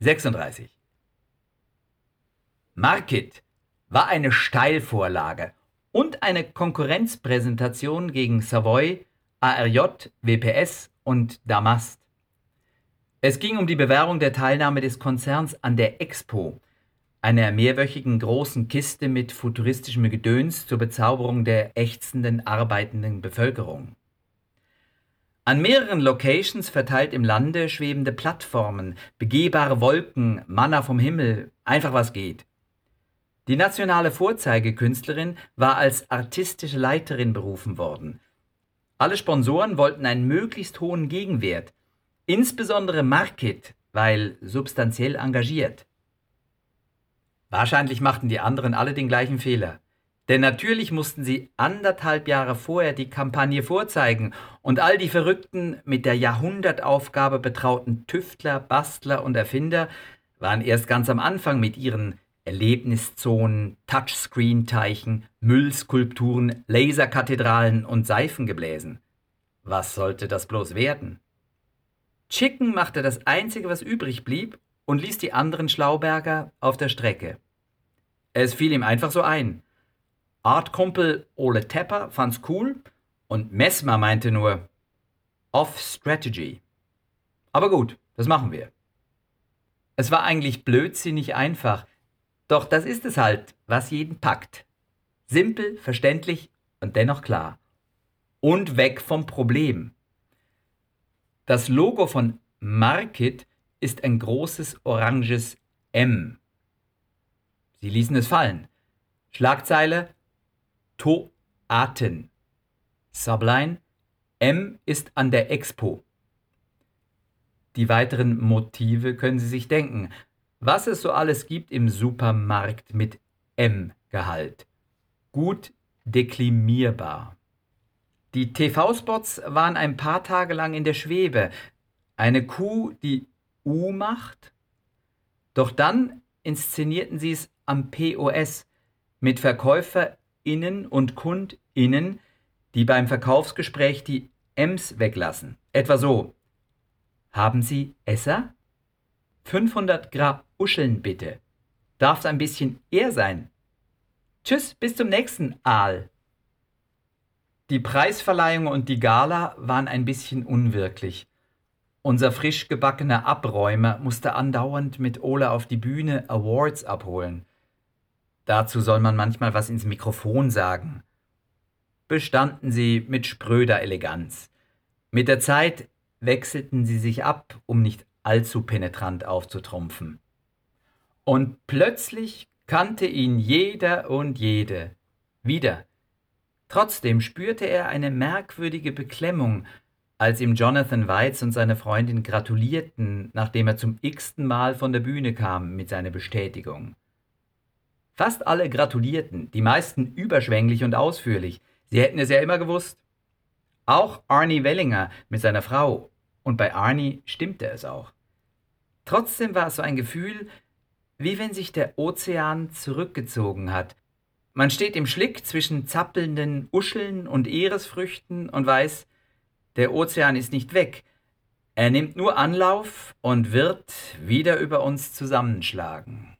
36. Market war eine Steilvorlage und eine Konkurrenzpräsentation gegen Savoy, ARJ, WPS und Damast. Es ging um die Bewerbung der Teilnahme des Konzerns an der Expo, einer mehrwöchigen großen Kiste mit futuristischem Gedöns zur Bezauberung der ächzenden arbeitenden Bevölkerung. An mehreren Locations verteilt im Lande schwebende Plattformen, begehbare Wolken, Manna vom Himmel, einfach was geht. Die nationale Vorzeigekünstlerin war als artistische Leiterin berufen worden. Alle Sponsoren wollten einen möglichst hohen Gegenwert, insbesondere Market, weil substanziell engagiert. Wahrscheinlich machten die anderen alle den gleichen Fehler. Denn natürlich mussten sie anderthalb Jahre vorher die Kampagne vorzeigen und all die verrückten, mit der Jahrhundertaufgabe betrauten Tüftler, Bastler und Erfinder waren erst ganz am Anfang mit ihren Erlebniszonen, Touchscreen-Teichen, Müllskulpturen, Laserkathedralen und Seifengebläsen. Was sollte das bloß werden? Chicken machte das Einzige, was übrig blieb, und ließ die anderen Schlauberger auf der Strecke. Es fiel ihm einfach so ein. Artkumpel Ole Tepper fand's cool und Messmer meinte nur Off-Strategy. Aber gut, das machen wir. Es war eigentlich blödsinnig einfach, doch das ist es halt, was jeden packt. Simpel, verständlich und dennoch klar. Und weg vom Problem. Das Logo von Market ist ein großes oranges M. Sie ließen es fallen. Schlagzeile Toaten. Subline M ist an der Expo. Die weiteren Motive können Sie sich denken. Was es so alles gibt im Supermarkt mit M-Gehalt. Gut deklimierbar. Die TV-Spots waren ein paar Tage lang in der Schwebe. Eine Kuh, die U macht? Doch dann inszenierten sie es am POS mit Verkäufer Innen und KundInnen, die beim Verkaufsgespräch die Ms weglassen. Etwa so. Haben Sie Esser? 500 Gramm Uscheln bitte. Darf's ein bisschen eher sein? Tschüss, bis zum nächsten Aal. Die Preisverleihung und die Gala waren ein bisschen unwirklich. Unser frisch gebackener Abräumer musste andauernd mit Ole auf die Bühne Awards abholen. Dazu soll man manchmal was ins Mikrofon sagen. Bestanden sie mit spröder Eleganz. Mit der Zeit wechselten sie sich ab, um nicht allzu penetrant aufzutrumpfen. Und plötzlich kannte ihn jeder und jede. Wieder. Trotzdem spürte er eine merkwürdige Beklemmung, als ihm Jonathan Weitz und seine Freundin gratulierten, nachdem er zum x-ten Mal von der Bühne kam mit seiner Bestätigung. Fast alle gratulierten, die meisten überschwänglich und ausführlich. Sie hätten es ja immer gewusst. Auch Arnie Wellinger mit seiner Frau. Und bei Arnie stimmte es auch. Trotzdem war es so ein Gefühl, wie wenn sich der Ozean zurückgezogen hat. Man steht im Schlick zwischen zappelnden Uscheln und Ehresfrüchten und weiß, der Ozean ist nicht weg. Er nimmt nur Anlauf und wird wieder über uns zusammenschlagen.